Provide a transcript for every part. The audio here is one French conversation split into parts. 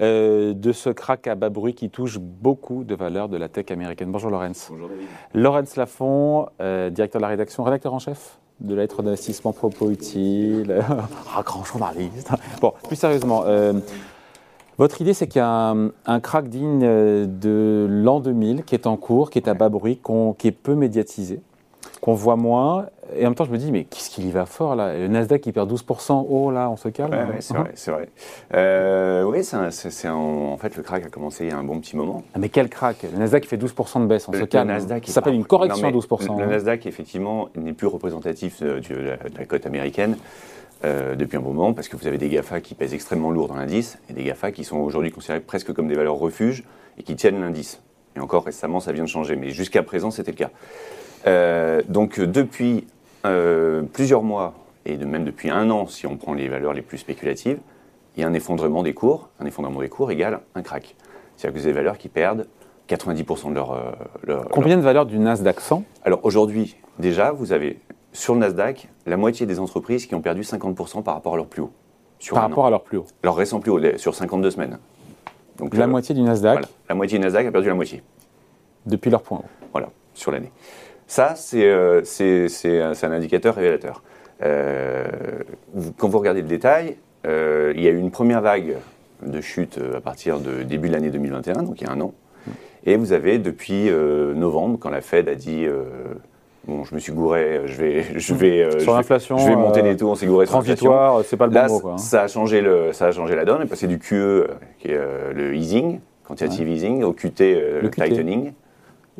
euh, de ce crack à bas bruit qui touche beaucoup de valeurs de la tech américaine. Bonjour Laurence. Bonjour David. Laurence Lafont, euh, directeur de la rédaction, rédacteur en chef de lettres d'investissement propos utiles, ah, grand journaliste. Bon, plus sérieusement, euh, votre idée c'est qu'il y a un, un crack digne de l'an 2000 qui est en cours, qui est à bas bruit, qui est peu médiatisé, qu'on voit moins. Et en même temps, je me dis, mais qu'est-ce qu'il y va fort là? Le Nasdaq qui perd 12%, oh là, on se calme. Ouais, ouais, c'est vrai, c'est vrai. Euh, oui, c'est en fait le crack a commencé il y a un bon petit moment. Ah, mais quel crack? Le Nasdaq fait 12% de baisse, on se Le- calme. le Nasdaq Ça s'appelle une correction Non, à mais 12%. Le hein. Nasdaq effectivement n'est plus représentatif de, de la, de la cote américaine euh, depuis un moment parce que vous avez des GAFA qui pèsent extrêmement lourd dans l'indice et des GAFA qui sont aujourd'hui considérés presque comme des valeurs refuges et qui tiennent l'indice. Et encore récemment, ça vient de changer, mais jusqu'à présent, c'était le cas. Euh, donc euh, depuis euh, plusieurs mois et de, même depuis un an, si on prend les valeurs les plus spéculatives, il y a un effondrement des cours. Un effondrement des cours égale un crack. C'est-à-dire que avez des valeurs qui perdent 90% de leur, euh, leur- Combien de valeur du Nasdaq? 100 alors aujourd'hui, déjà, vous avez sur le Nasdaq la moitié des entreprises qui ont perdu 50% par rapport à leur plus haut. Sur par rapport an. à leur plus haut Leur récent plus haut, les- sur 52 semaines. Donc La euh, moitié du Nasdaq? voilà, la moitié du Nasdaq a perdu la moitié. depuis leur point haut. Voilà, sur l'année. Ça, c'est euh, c'est- un indicateur révélateur. Euh, vous- quand vous regardez le détail, euh, il y a eu une première vague de chute à partir de début de l'année 2021, donc il y a un an. Et vous avez depuis novembre, quand la Fed a dit Bon, je me suis gouré, je vais, je vais, euh, Sur je vais- l'inflation, je vais monter les taux, on s'est gouré. Transitoire, c'est pas le bon Là, mot. Quoi, hein. ça a changé le, ça a changé la donne. On est passé du QE, qui est euh, le easing, quantitative easing, au QT, euh, Le le QT. tightening.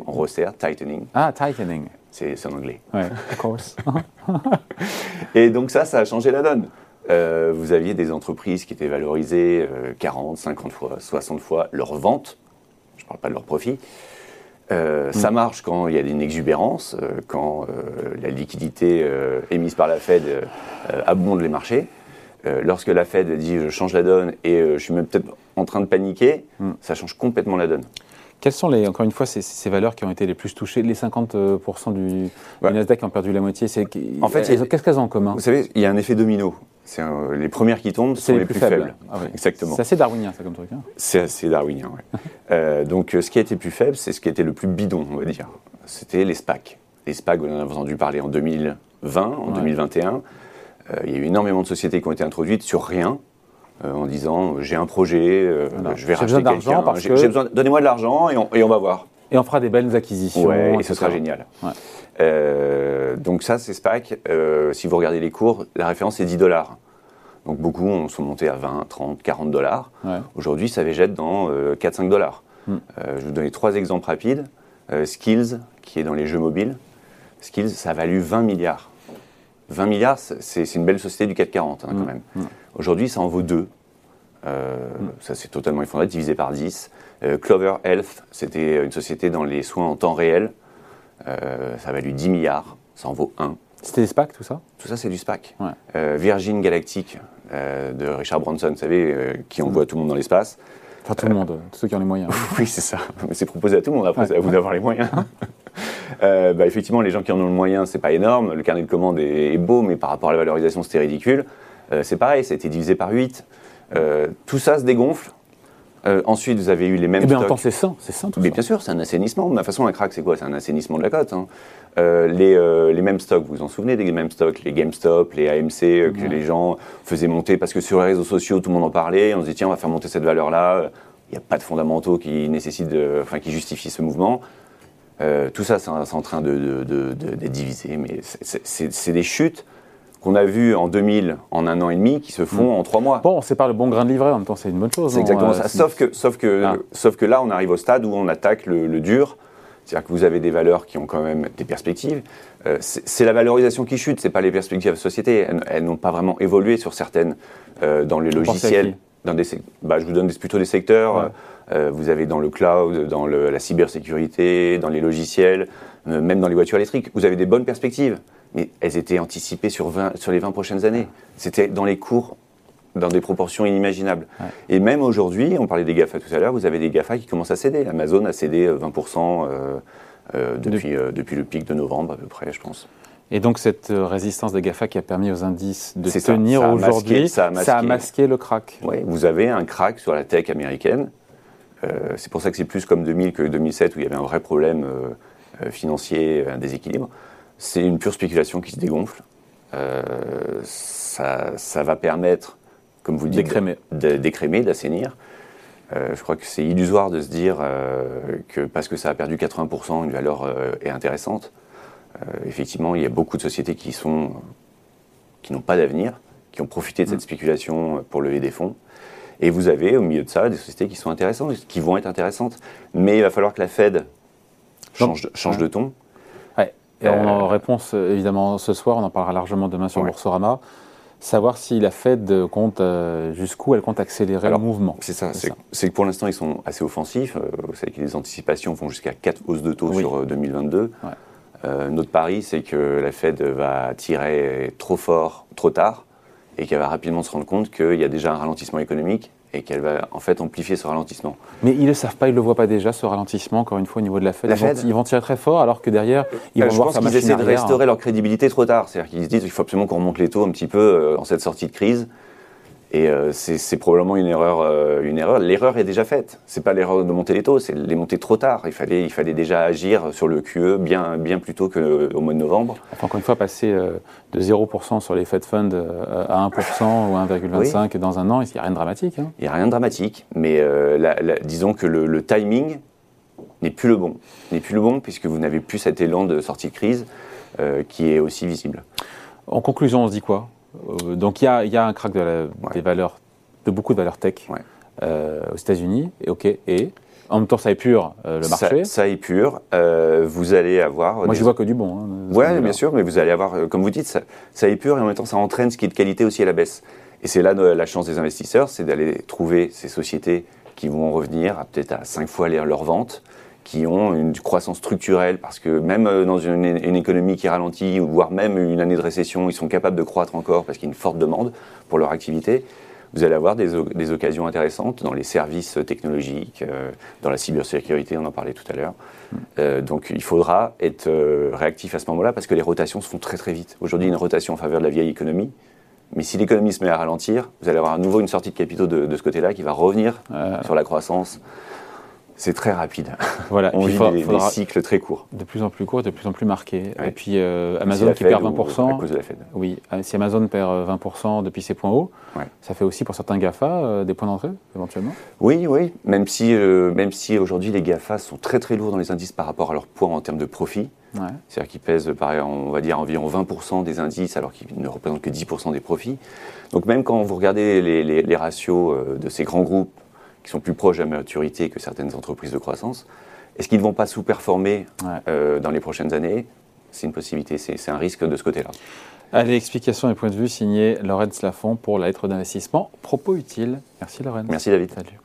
On resserre, tightening, Ah, tightening. c'est en anglais. Ouais, of course. Et donc ça, ça a changé la donne. Euh, vous aviez des entreprises qui étaient valorisées euh, 40, 50 fois, 60 fois leur vente. Je ne parle pas de leur profit. Euh, Ça Mm. marche quand il y a une exubérance, euh, quand euh, la liquidité euh, émise par la Fed euh, euh, abonde les marchés. Euh, lorsque la Fed dit je change la donne et euh, je suis même peut-être en train de paniquer, Mm. ça change complètement la donne. Quelles sont, les, encore une fois, ces, ces valeurs qui ont été les plus touchées Les 50% du, Ouais. du Nasdaq qui ont perdu la moitié, c'est En fait, qu'est-ce qu'elles ont en commun? Vous savez, il y a un effet domino. C'est, euh, les premières qui tombent sont les, plus faibles. Ah. Exactement. C'est assez darwinien, ça, comme truc. hein. C'est assez darwinien, ouais. Euh, donc, euh, ce qui a été plus faible, c'est ce qui a été le plus bidon, on va dire. C'était les SPAC. Les SPAC, vous en avez entendu parler en 2020, en Ouais. 2021. Euh, il y a eu énormément de sociétés qui ont été introduites sur rien, euh, en disant euh, j'ai un projet, euh, Voilà. je vais racheter quelqu'un, que- j'ai besoin, donnez-moi de l'argent et on, et on va voir. Et on fera des belles acquisitions. Ouais, et ce sera génial. Ouais. Euh, donc ça, c'est SPAC. Si vous regardez les cours, la référence est 10 dollars. Donc beaucoup ont- sont montés à 20, 30, 40 dollars. Ouais. Aujourd'hui, ça végète dans euh, 4-5 dollars. Hmm. Je vais vous donner trois exemples rapides. Skills, qui est dans les jeux mobiles. Skills, ça a valu 20 milliards. 20 milliards, c'est une belle société du 440 hein, quand Hmm. même. Hmm. Aujourd'hui, ça en vaut 2. Ça, c'est totalement effondré, divisé par 10. Euh, Clover Health, c'était une société dans les soins en temps réel. Euh, ça a valu 10 milliards. Ça en vaut 1. C'était des SPAC, tout ça? Tout ça, c'est du SPAC. Ouais. Euh, Virgin Galactic, euh, de Richard Branson, vous savez, euh, qui envoie tout le monde dans l'espace. Enfin, tout le monde, tous ceux qui ont les moyens. Oui, c'est ça. Mais c'est proposé à tout le monde. Après, Ouais. c'est à vous d'avoir les moyens. Euh, bah, effectivement, les gens qui en ont le moyen, c'est pas énorme. Le carnet de commandes est, est beau, mais par rapport à la valorisation, c'était ridicule. Euh, c'est pareil, ça a été divisé par 8. Euh, tout ça se dégonfle. Euh, ensuite, vous avez eu les mêmes Eh bien, en stocks. temps, c'est sain, c'est sain tout Mais ça. bien sûr, c'est un assainissement. De toute façon, un crack, c'est quoi? C'est un assainissement de la cote. hein. Euh, les, euh, les mêmes stocks, vous vous en souvenez des mêmes stocks? Les GameStop, les AMC, que les gens faisaient monter parce que sur les réseaux sociaux, tout le monde en parlait. On se dit, tiens, on va faire monter cette valeur-là. Il n'y a pas de fondamentaux qui, nécessitent de- enfin, qui justifient ce mouvement. Tout ça, c'est en train de, de- de- de- d'être divisé. Mais c'est des chutes qu'on a vues en 2000, en un an et demi, qui se font en trois mois. Bon, c'est pas le bon grain de livret, en même temps, c'est une bonne chose. C'est non exactement Euh, ça. Sauf que, sauf, que, Ah. sauf que là, on arrive au stade où on attaque le, le dur. C'est-à-dire que vous avez des valeurs qui ont quand même des perspectives. Euh, c'est la valorisation qui chute, c'est pas les perspectives de société. Elles, elles n'ont pas vraiment évolué sur certaines euh, dans les logiciels. Dans des, bah, je vous donne des- plutôt des secteurs. Ouais. Euh, vous avez dans le cloud, dans le- la cybersécurité, dans les logiciels, même dans les voitures électriques. Vous avez des bonnes perspectives, mais elles étaient anticipées sur, 20 sur les 20 prochaines années. C'était dans les cours dans des proportions inimaginables. Ouais. Et même aujourd'hui, on parlait des GAFA tout à l'heure, vous avez des GAFA qui commencent à céder. Amazon a cédé euh, 20% euh, euh, depuis, euh, depuis le pic de novembre à peu près, je pense. Et donc cette résistance des GAFA qui a permis aux indices de tenir aujourd'hui, ça a ça a masqué. le crack. Oui, vous avez un crack sur la tech américaine. C'est pour ça que c'est plus comme 2000 que 2007 où il y avait un vrai problème financier, un déséquilibre. C'est une pure spéculation qui se dégonfle. Euh, ça, ça va permettre, comme vous le dites, D'écrémer. d'assainir. Euh, je crois que c'est illusoire de se dire euh, que parce que ça a perdu 80%, une valeur est intéressante. Effectivement, il y a beaucoup de sociétés qui sont qui n'ont pas d'avenir, qui ont profité de cette spéculation pour lever des fonds. Et vous avez au milieu de ça des sociétés qui sont intéressantes, qui vont être intéressantes. Mais il va falloir que la Fed change, de ton. Et on en Euh, réponse euh, évidemment ce soir, on en parlera largement demain sur Ouais. Boursorama. Savoir si la Fed compte, euh, jusqu'ui elle compte accélérer Alors, le mouvement. C'est ça, C'est que pour l'instant, ils sont assez offensifs. Euh, Vous savez que les anticipations vont jusqu'à 4 hausses de taux Oui. sur euh, 2022. Ouais. Euh, notre pari, c'est que la Fed va tirer trop fort, trop tard, et qu'elle va rapidement se rendre compte qu'il y a déjà un ralentissement économique et qu'elle va en fait amplifier ce ralentissement. Mais ils ne le savent pas, ils ne le voient pas déjà, ce ralentissement, encore une fois, au niveau de la Fed. La ils, vont, Fed ils vont tirer très fort, alors que derrière, ils Euh, vont je voir pense qu'ils essaient de arrière. restaurer leur crédibilité trop tard. C'est-à-dire qu'ils se disent qu'il faut absolument qu'on remonte les taux un petit peu euh, en cette sortie de crise. Et euh, c'est probablement une erreur. euh, une erreur. L'erreur est déjà faite. C'est pas l'erreur de monter les taux, c'est les monter trop tard. Il fallait, il fallait déjà agir sur le QE bien, bien plus tôt qu'au mois de novembre. Enfin, encore une fois, passer euh, de 0% sur les Fed Funds euh, à 1% ou 1,25% dans un an, il n'y a rien de dramatique. hein. Il n'y a rien de dramatique, mais euh, la- la- disons que le, le timing n'est plus le bon. N'est plus le bon puisque vous n'avez plus cet élan de sortie de crise euh, qui est aussi visible. En conclusion, on se dit quoi? Euh, Donc, il y a, il y a un crack de la- des valeurs, de beaucoup de valeurs tech Ouais. euh, aux États-Unis. Et OK. Et en même temps, ça épure euh, le marché. Ça, ça est pur. Euh, vous allez avoir. Moi, des- je vois que du bon. hein, de bien sûr, mais vous allez avoir, euh, comme vous dites, ça, ça épure et en même temps ça entraîne ce qui est de qualité aussi à la baisse. Et c'est là euh, la chance des investisseurs, c'est d'aller trouver ces sociétés qui vont revenir à peut-être à 5 fois leur vente, qui ont une croissance structurelle, parce que même euh, dans une, une économie qui ralentit, ou voire même une année de récession, ils sont capables de croître encore parce qu'il y a une forte demande pour leur activité. Vous allez avoir des, occasions intéressantes dans les services technologiques, euh, dans la cybersécurité, on en parlait tout à l'heure. Euh, donc il faudra être euh, réactif à ce moment-là parce que les rotations se font très très vite. Aujourd'hui, une rotation en faveur de la vieille économie. Mais si l'économie se met à ralentir, vous allez avoir à nouveau une sortie de capitaux de, de ce côté-là qui va revenir Euh, sur la croissance. C'est très rapide. voilà. On vit des, cycles très courts. de plus en plus court et de plus en plus marqué. Ouais. Et puis, euh, Amazon qui perd ou- 20%. À cause de la Fed. Oui, euh, si Amazon perd euh, 20% depuis ses points hauts, Ouais. ça fait aussi pour certains GAFA euh, des points d'entrée, éventuellement. Oui, oui, même si, euh, même si aujourd'hui les GAFA sont très très lourds dans les indices par rapport à leur poids en termes de profit, Ouais. c'est-à-dire qu'ils pèsent, pareil, on va dire, environ 20% des indices alors qu'ils ne représentent que 10% des profits. Donc même quand vous regardez les, les- les ratios euh, de ces grands groupes qui sont plus proches de la maturité que certaines entreprises de croissance, est-ce qu'ils ne vont pas sous-performer Ouais. euh, dans les prochaines années? C'est une possibilité, c'est un risque de ce côté-là. Allez, explication et point de vue signé Laurence Lafont pour la lettre d'investissement. Propos utile. Merci Laurence. Merci David. Salut.